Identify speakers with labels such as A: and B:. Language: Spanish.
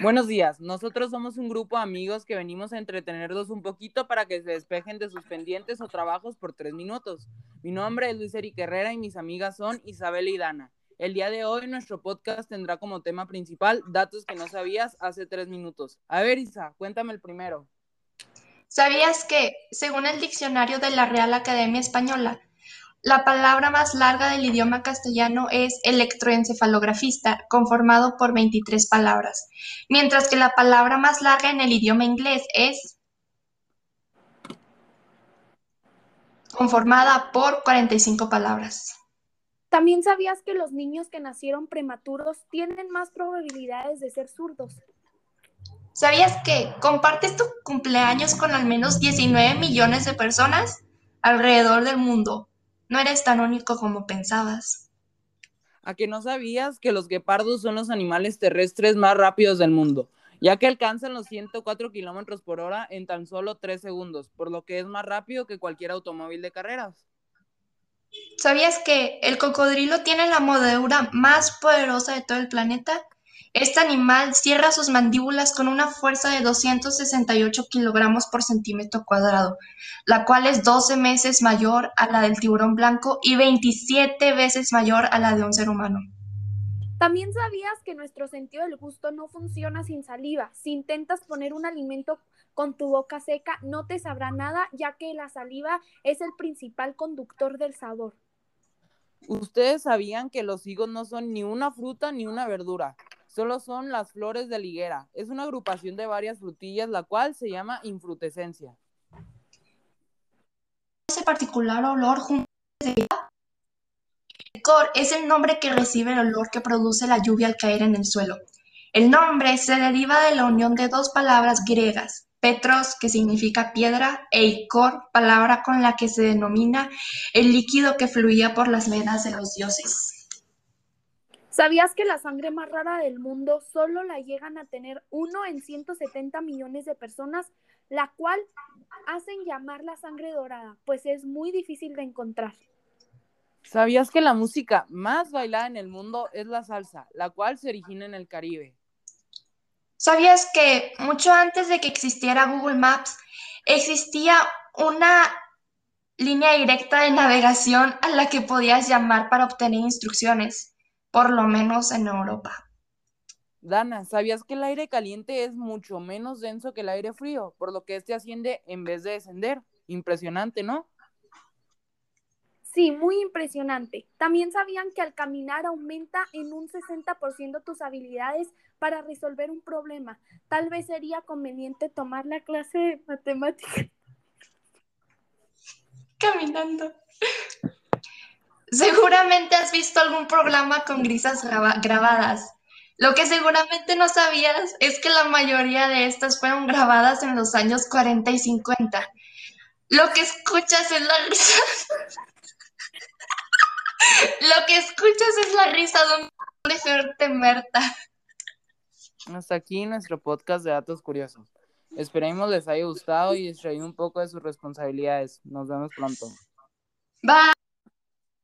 A: Buenos días, nosotros somos un grupo de amigos que venimos a entretenerlos un poquito para que se despejen de sus pendientes o trabajos por tres minutos. Mi nombre es Luis Eric Herrera y mis amigas son Isabel y Dana. El día de hoy nuestro podcast tendrá como tema principal datos que no sabías hace tres minutos. A ver, Isa, cuéntame el primero.
B: ¿Sabías que, según el diccionario de la Real Academia Española, la palabra más larga del idioma castellano es electroencefalografista, conformado por 23 palabras, mientras que la palabra más larga en el idioma inglés es conformada por 45 palabras.
C: ¿También sabías que los niños que nacieron prematuros tienen más probabilidades de ser zurdos?
B: ¿Sabías que compartes tu cumpleaños con al menos 19 millones de personas alrededor del mundo? No eres tan único como pensabas.
A: ¿A que no sabías que los guepardos son los animales terrestres más rápidos del mundo? Ya que alcanzan los 104 kilómetros por hora en tan solo 3 segundos, por lo que es más rápido que cualquier automóvil de carreras.
B: ¿Sabías que el cocodrilo tiene la mordedura más poderosa de todo el planeta? Este animal cierra sus mandíbulas con una fuerza de 268 kilogramos por centímetro cuadrado, la cual es 12 veces mayor a la del tiburón blanco y 27 veces mayor a la de un ser humano.
C: ¿También sabías que nuestro sentido del gusto no funciona sin saliva? Si intentas poner un alimento con tu boca seca, no te sabrá nada, ya que la saliva es el principal conductor del sabor.
A: ¿Ustedes sabían que los higos no son ni una fruta ni una verdura? Solo son las flores de higuera. Es una agrupación de varias frutillas, la cual se llama infrutescencia.
B: Ese particular olor junto cor es el nombre que recibe el olor que produce la lluvia al caer en el suelo. El nombre se deriva de la unión de dos palabras griegas, petros, que significa piedra, e icor, palabra con la que se denomina el líquido que fluía por las venas de los dioses.
C: ¿Sabías que la sangre más rara del mundo solo la llegan a tener uno en 170 millones de personas, la cual hacen llamar la sangre dorada, pues es muy difícil de encontrar?
A: ¿Sabías que la música más bailada en el mundo es la salsa, la cual se origina en el Caribe?
B: ¿Sabías que mucho antes de que existiera Google Maps, existía una línea directa de navegación a la que podías llamar para obtener instrucciones? Por lo menos en Europa.
A: Dana, ¿sabías que el aire caliente es mucho menos denso que el aire frío, por lo que este asciende en vez de descender? Impresionante, ¿no?
C: Sí, muy impresionante. También sabían que al caminar aumenta en un 60% tus habilidades para resolver un problema. Tal vez sería conveniente tomar la clase de matemáticas.
B: Caminando. Seguramente has visto algún programa con grisas grabadas. Lo que seguramente no sabías es que la mayoría de estas fueron grabadas en los años 40 y 50. Lo que escuchas es la risa. Lo que escuchas es la risa de un temerta.
A: Hasta aquí nuestro podcast de datos curiosos. Esperemos les haya gustado y distraído un poco de sus responsabilidades. Nos vemos pronto.
B: Bye.